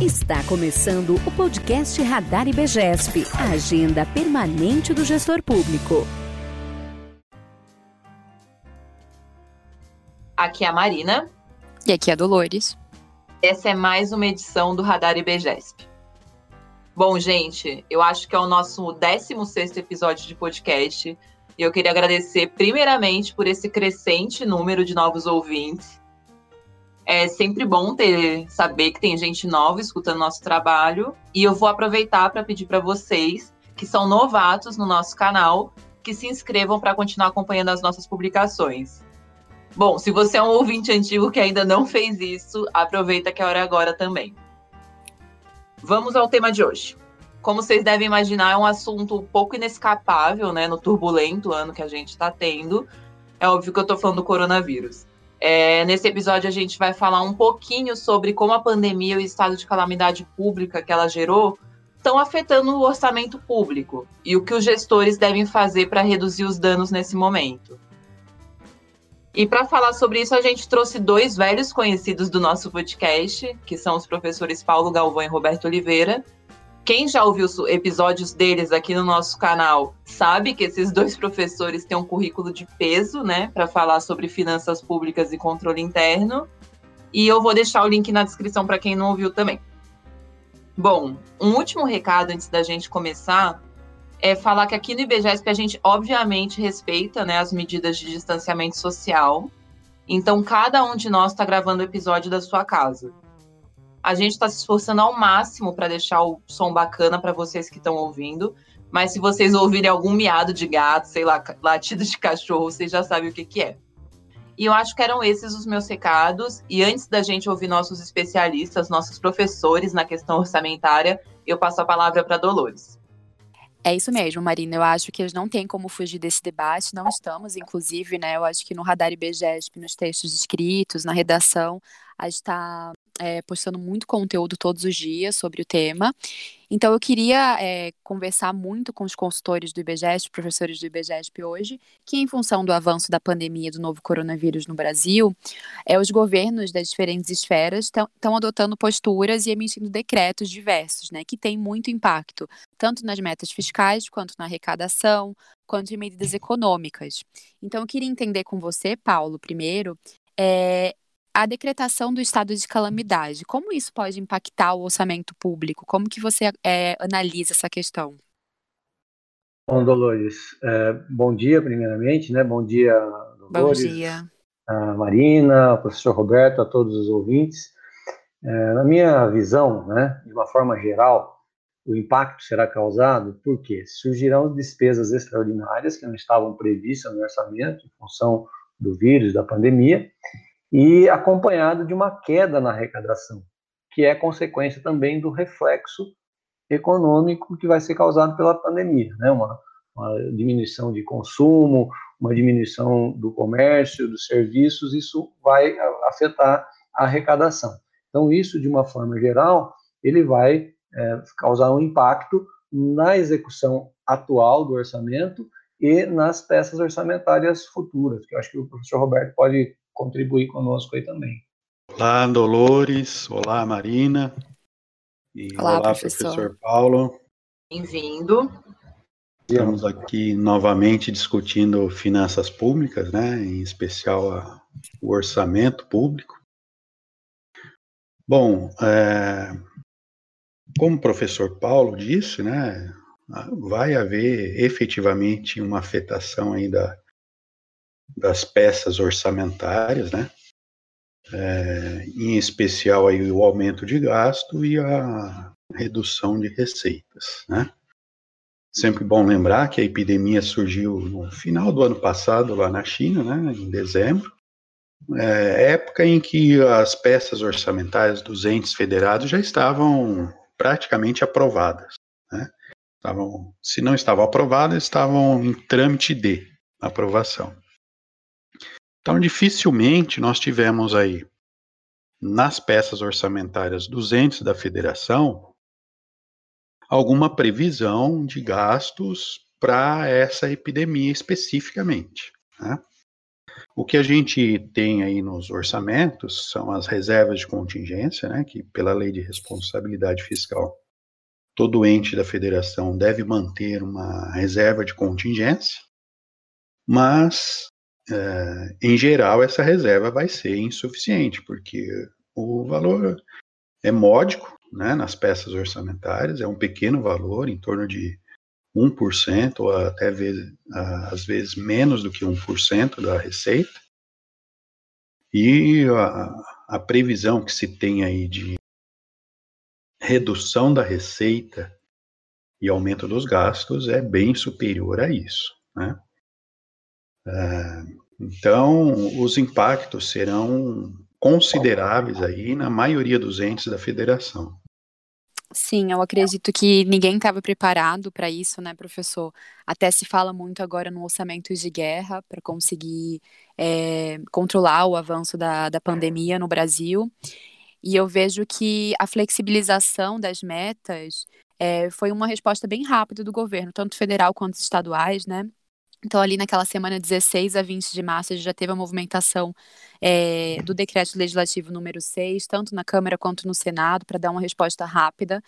Está começando o podcast Radar IBGESP, a agenda permanente do gestor público. Aqui é a Marina. E aqui é a Dolores. Essa é mais uma edição do Radar IBGESP. Bom, gente, eu acho que é o nosso 16 episódio de podcast. E eu queria agradecer, primeiramente, por esse crescente número de novos ouvintes. É sempre bom ter saber que tem gente nova escutando nosso trabalho. E eu vou aproveitar para pedir para vocês que são novatos no nosso canal que se inscrevam para continuar acompanhando as nossas publicações. Bom, se você é um ouvinte antigo que ainda não fez isso, aproveita que a hora é agora também. Vamos ao tema de hoje. Como vocês devem imaginar, é um assunto um pouco inescapável, né, no turbulento ano que a gente está tendo. É óbvio que eu estou falando do coronavírus. É, nesse episódio, a gente vai falar um pouquinho sobre como a pandemia e o estado de calamidade pública que ela gerou estão afetando o orçamento público e o que os gestores devem fazer para reduzir os danos nesse momento. E para falar sobre isso, a gente trouxe dois velhos conhecidos do nosso podcast, que são os professores Paulo Galvão e Roberto Oliveira, quem já ouviu episódios deles aqui no nosso canal sabe que esses dois professores têm um currículo de peso, né, para falar sobre finanças públicas e controle interno. E eu vou deixar o link na descrição para quem não ouviu também. Bom, um último recado antes da gente começar é falar que aqui no IBGESP a gente obviamente respeita né, as medidas de distanciamento social. Então, cada um de nós está gravando o episódio da sua casa. A gente está se esforçando ao máximo para deixar o som bacana para vocês que estão ouvindo. Mas se vocês ouvirem algum miado de gato, sei lá, latido de cachorro, vocês já sabem o que, que é. E eu acho que eram esses os meus recados. E antes da gente ouvir nossos especialistas, nossos professores na questão orçamentária, eu passo a palavra para Dolores. É isso mesmo, Marina. Eu acho que não têm como fugir desse debate. Não estamos, inclusive, né? Eu acho que no Radar IBGESP, nos textos escritos, na redação, a gente está é, postando muito conteúdo todos os dias sobre o tema. Então, eu queria é, conversar muito com os consultores do IBGESP, professores do IBGESP hoje, que, em função do avanço da pandemia do novo coronavírus no Brasil, é, os governos das diferentes esferas estão adotando posturas e emitindo decretos diversos, né, que têm muito impacto, tanto nas metas fiscais, quanto na arrecadação, quanto em medidas econômicas. Então, eu queria entender com você, Paulo, primeiro, é, a decretação do estado de calamidade, como isso pode impactar o orçamento público? Como que você é, analisa essa questão? Bom, Dolores, é, bom dia primeiramente, né? Bom dia, Dolores. Bom dia. A Marina, o professor Roberto, a todos os ouvintes. É, na minha visão, né, de uma forma geral, o impacto será causado porque surgirão despesas extraordinárias que não estavam previstas no orçamento em função do vírus, da pandemia, e acompanhado de uma queda na arrecadação, que é consequência também do reflexo econômico que vai ser causado pela pandemia, né? uma, uma diminuição de consumo, uma diminuição do comércio, dos serviços, isso vai afetar a arrecadação. Então, isso, de uma forma geral, ele vai é, causar um impacto na execução atual do orçamento e nas peças orçamentárias futuras, que eu acho que o professor Roberto pode contribuir conosco aí também. Olá, Dolores. Olá, Marina. E olá, olá professor. professor Paulo. Bem-vindo. Estamos aqui novamente discutindo finanças públicas, né, em especial a, o orçamento público. Bom, é, como o professor Paulo disse, né, vai haver efetivamente uma afetação aí da, das peças orçamentárias, né? É, em especial aí o aumento de gasto e a redução de receitas, né? Sempre bom lembrar que a epidemia surgiu no final do ano passado lá na China, né, em dezembro, é, época em que as peças orçamentárias dos entes federados já estavam praticamente aprovadas, né? Estavam, se não estavam aprovadas, estavam em trâmite de aprovação. Então, dificilmente nós tivemos aí, nas peças orçamentárias dos entes da federação, alguma previsão de gastos para essa epidemia especificamente. Né? O que a gente tem aí nos orçamentos são as reservas de contingência, né, que pela lei de responsabilidade fiscal, todo ente da federação deve manter uma reserva de contingência, mas, é, em geral, essa reserva vai ser insuficiente, porque o valor é módico né, nas peças orçamentárias, é um pequeno valor, em torno de 1%, ou até às vezes menos do que 1% da receita. E a, a previsão que se tem aí de redução da receita e aumento dos gastos é bem superior a isso. Né? É, então, os impactos serão consideráveis aí na maioria dos entes da federação. Sim, eu acredito que ninguém estava preparado para isso, né, professor? Até se fala muito agora no orçamento de guerra para conseguir é, controlar o avanço da, da pandemia no Brasil. E eu vejo que a flexibilização das metas é, foi uma resposta bem rápida do governo, tanto federal quanto estaduais, né? Então, ali naquela semana 16 a 20 de março, a gente já teve a movimentação é, do decreto legislativo número 6, tanto na Câmara quanto no Senado, para dar uma resposta rápida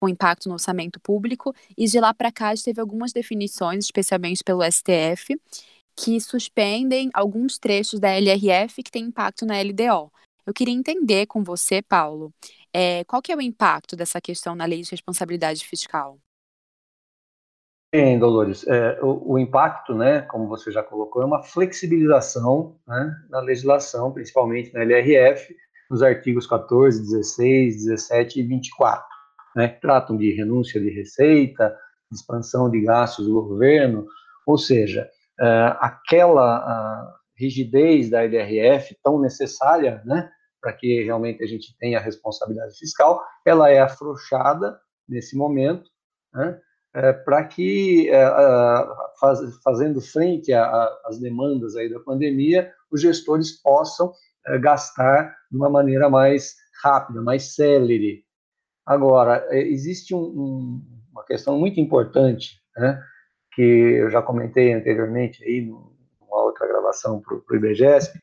com impacto no orçamento público. E de lá para cá, a gente teve algumas definições, especialmente pelo STF, que suspendem alguns trechos da LRF que têm impacto na LDO. Eu queria entender com você, Paulo, é, qual que é o impacto dessa questão na lei de responsabilidade fiscal? Bem, Dolores, é, o, o, impacto, né, como você já colocou, é uma flexibilização né, na legislação, principalmente na LRF, nos artigos 14, 16, 17 e 24, né, que tratam de renúncia de receita, expansão de gastos do governo, ou seja, é, aquela rigidez da LRF tão necessária, né, para que realmente a gente tenha responsabilidade fiscal, ela é afrouxada nesse momento, né, é, para que, é, faz, fazendo frente às demandas aí da pandemia, os gestores possam é, gastar de uma maneira mais rápida, mais célere. Agora, é, existe um, um, uma questão muito importante, né, que eu já comentei anteriormente aí numa outra gravação para o IBGESP,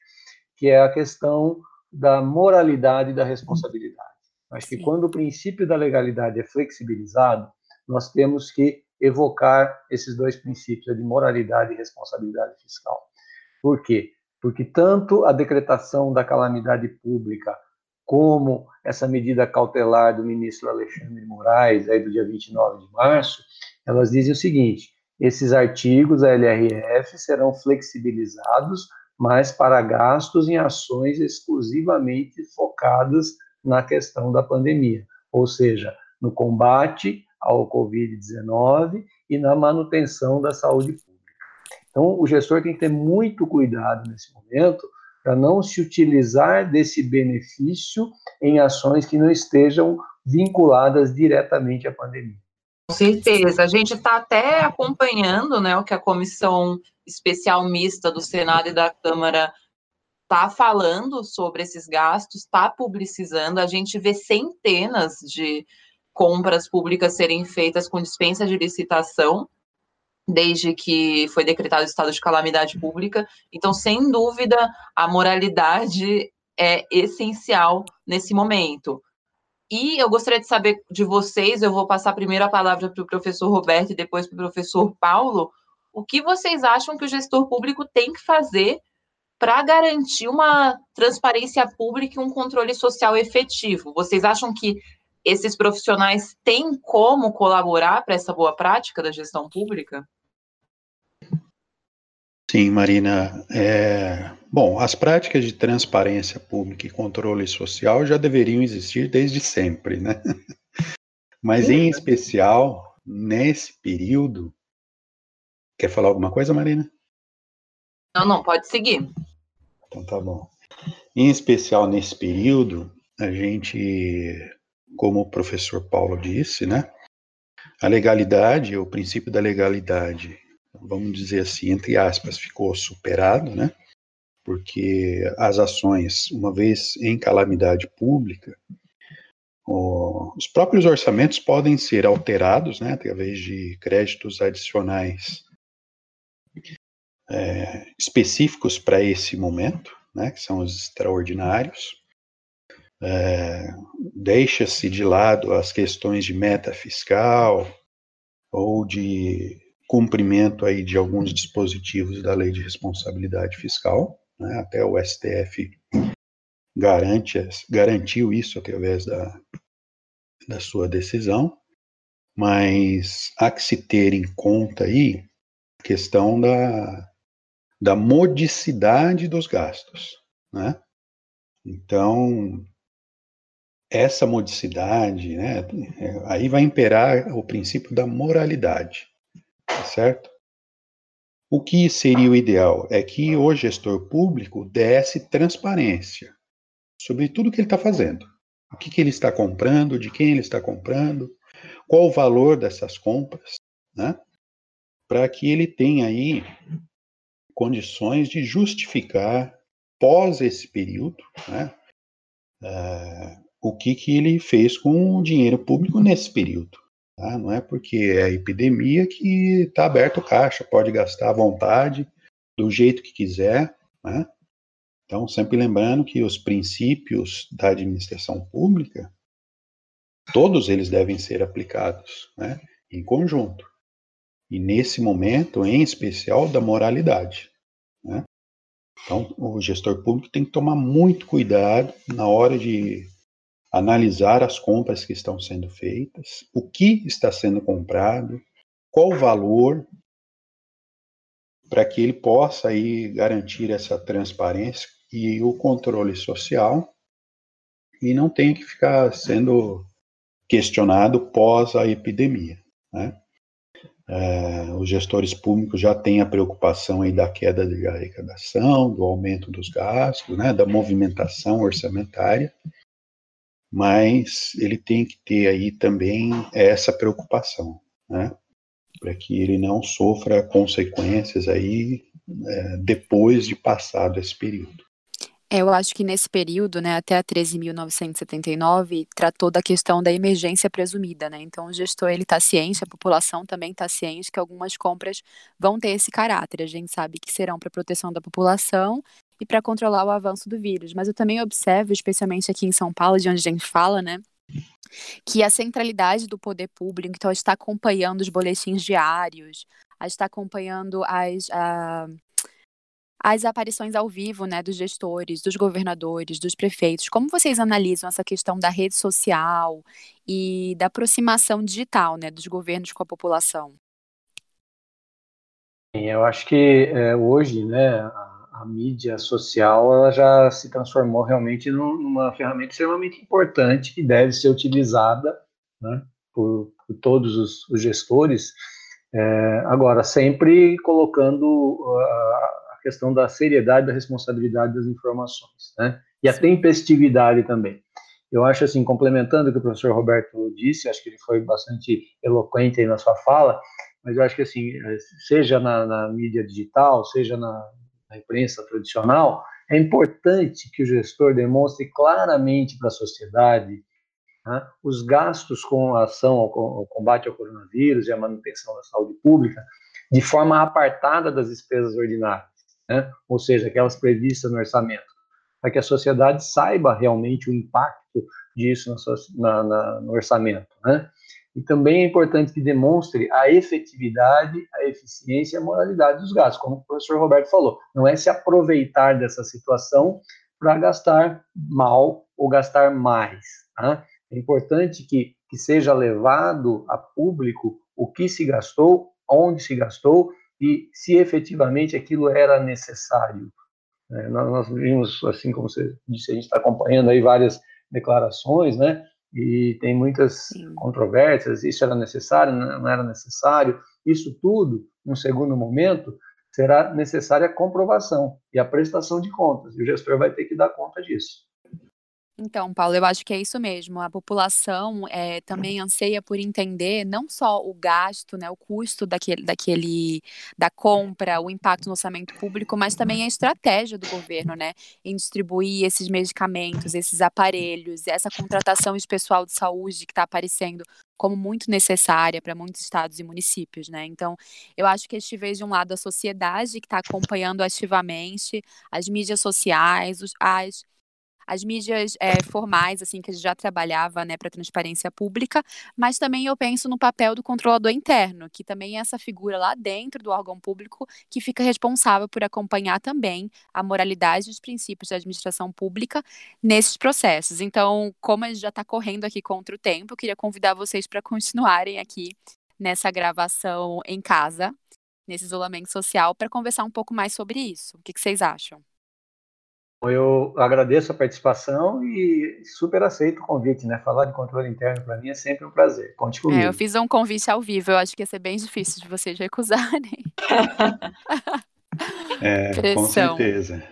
que é a questão da moralidade e da responsabilidade. Acho que quando o princípio da legalidade é flexibilizado, nós temos que evocar esses dois princípios, de moralidade e responsabilidade fiscal. Por quê? Porque tanto a decretação da calamidade pública como essa medida cautelar do ministro Alexandre Moraes, aí do dia 29 de março, elas dizem o seguinte: esses artigos da LRF serão flexibilizados, mas para gastos em ações exclusivamente focadas na questão da pandemia, ou seja, no combate ao Covid-19 e na manutenção da saúde pública. Então, o gestor tem que ter muito cuidado nesse momento para não se utilizar desse benefício em ações que não estejam vinculadas diretamente à pandemia. Com certeza. A gente está até acompanhando né, o que a Comissão Especial Mista do Senado e da Câmara está falando sobre esses gastos, está publicizando. A gente vê centenas de compras públicas serem feitas com dispensa de licitação, desde que foi decretado o estado de calamidade pública. Então, sem dúvida, a moralidade é essencial nesse momento. E eu gostaria de saber de vocês, eu vou passar primeiro a palavra para o professor Roberto e depois para o professor Paulo, o que vocês acham que o gestor público tem que fazer para garantir uma transparência pública e um controle social efetivo? Vocês acham que esses profissionais têm como colaborar para essa boa prática da gestão pública? Sim, Marina. É... Bom, as práticas de transparência pública e controle social já deveriam existir desde sempre, né? Mas, Sim. em especial, nesse período. Quer falar alguma coisa, Marina? Não, não, pode seguir. Então tá bom. Em especial nesse período, a gente como o professor Paulo disse, né? A legalidade, o princípio da legalidade, vamos dizer assim, entre aspas, ficou superado, né? Porque as ações, uma vez em calamidade pública, os próprios orçamentos podem ser alterados, né, através de créditos adicionais é, específicos para esse momento, né, que são os extraordinários. É, Deixa-se de lado as questões de meta fiscal ou de cumprimento aí de alguns dispositivos da lei de responsabilidade fiscal, né, até o STF garante, garantiu isso através da, da sua decisão, mas há que se ter em conta aí a questão da, da modicidade dos gastos, né? Então, essa modicidade, né, aí vai imperar o princípio da moralidade, tá certo? O que seria o ideal é que o gestor público desse transparência sobre tudo que ele está fazendo. O que, que ele está comprando, de quem ele está comprando, qual o valor dessas compras, né? Para que ele tenha aí condições de justificar, pós esse período, né, uh, o que, que ele fez com o dinheiro público nesse período. Tá? Não é porque é epidemia que está aberto o caixa, pode gastar à vontade, do jeito que quiser. Né? Então, sempre lembrando que os princípios da administração pública, todos eles devem ser aplicados né, em conjunto. E nesse momento, em especial, da moralidade. Né? Então, o gestor público tem que tomar muito cuidado na hora de analisar as compras que estão sendo feitas, o que está sendo comprado, qual o valor, para que ele possa aí garantir essa transparência e o controle social e não tenha que ficar sendo questionado pós a epidemia. Né? É, os gestores públicos já têm a preocupação aí da queda de arrecadação, do aumento dos gastos, né, da movimentação orçamentária, mas ele tem que ter aí também essa preocupação, né, para que ele não sofra consequências aí é, depois de passado esse período. É, eu acho que nesse período, né, até a 13.979, tratou da questão da emergência presumida, né? Então o gestor ele está ciente, a população também está ciente que algumas compras vão ter esse caráter. A gente sabe que serão para proteção da população e para controlar o avanço do vírus. Mas eu também observo, especialmente aqui em São Paulo, de onde a gente fala, né, que a centralidade do poder público, então, está acompanhando os boletins diários, está acompanhando as, a, as aparições ao vivo, né, dos gestores, dos governadores, dos prefeitos. Como vocês analisam essa questão da rede social e da aproximação digital, né, dos governos com a população? Eu acho que é, hoje, né, a, a, mídia social ela já se transformou realmente numa ferramenta extremamente importante que deve ser utilizada né, por, por, todos os, os gestores. É, agora, sempre colocando uh, questão da seriedade, da responsabilidade das informações, né? E a tempestividade também. Eu acho assim, complementando o que o professor Roberto disse, acho que ele foi bastante eloquente aí na sua fala, mas eu acho que assim, seja na, na mídia digital, seja na, na imprensa tradicional, é importante que o gestor demonstre claramente para a sociedade né, os gastos com a ação ao, combate ao coronavírus e a manutenção da saúde pública de forma apartada das despesas ordinárias né? ou seja, aquelas previstas no orçamento, para que a sociedade saiba realmente o impacto disso na, na, no orçamento. Né? E também é importante que demonstre a efetividade, a eficiência e a moralidade dos gastos, como o professor Roberto falou. Não é se aproveitar dessa situação para gastar mal ou gastar mais. Né? É importante que, que seja levado a público o que se gastou, onde se gastou e se efetivamente aquilo era necessário. É, nós, vimos, assim como você disse, a gente está acompanhando aí várias declarações, né? E tem muitas Sim. controvérsias, isso era necessário, não era necessário. Isso tudo, num segundo momento, será necessária a comprovação e a prestação de contas, e o gestor vai ter que dar conta disso. Então, Paulo, eu acho que é isso mesmo. A população é, também anseia por entender não só o gasto, né, o custo daquele, daquele, da compra, o impacto no orçamento público, mas também a estratégia do governo, né, em distribuir esses medicamentos, esses aparelhos, essa contratação de pessoal de saúde que está aparecendo como muito necessária para muitos estados e municípios, né? Então, eu acho que este vez de um lado a sociedade que está acompanhando ativamente as mídias sociais, os, as as mídias é, formais, assim, que a gente já trabalhava, né, para transparência pública, mas também eu penso no papel do controlador interno, que também é essa figura lá dentro do órgão público que fica responsável por acompanhar também a moralidade e os princípios da administração pública nesses processos. Então, como a gente já está correndo aqui contra o tempo, eu queria convidar vocês para continuarem aqui nessa gravação em casa, nesse isolamento social, para conversar um pouco mais sobre isso. O que, que vocês acham? Eu agradeço a participação e super aceito o convite, né? Falar de controle interno para mim é sempre um prazer. Conte comigo. É, eu fiz um convite ao vivo, eu acho que ia ser bem difícil de vocês recusarem. é, com certeza.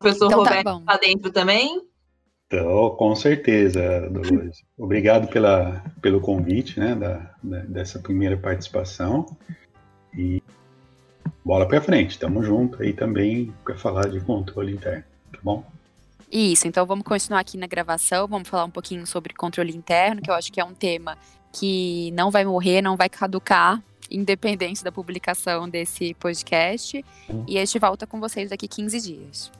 O professor então, tá Roberto está tá dentro também? Então, com certeza, Dolores. Obrigado pela, pelo convite, né, da, da dessa primeira participação. E bola para frente, tamo junto aí também para falar de controle interno, tá bom? Isso, então vamos continuar aqui na gravação, vamos falar um pouquinho sobre controle interno, que eu acho que é um tema que não vai morrer, não vai caducar, independente da publicação desse podcast. Hum. E a gente volta com vocês daqui 15 dias.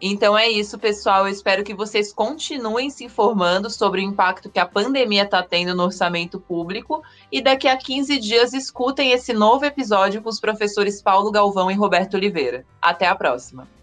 Então é isso, pessoal. Eu espero que vocês continuem se informando sobre o impacto que a pandemia está tendo no orçamento público e daqui a 15 dias escutem esse novo episódio com os professores Paulo Galvão e Roberto Oliveira. Até a próxima.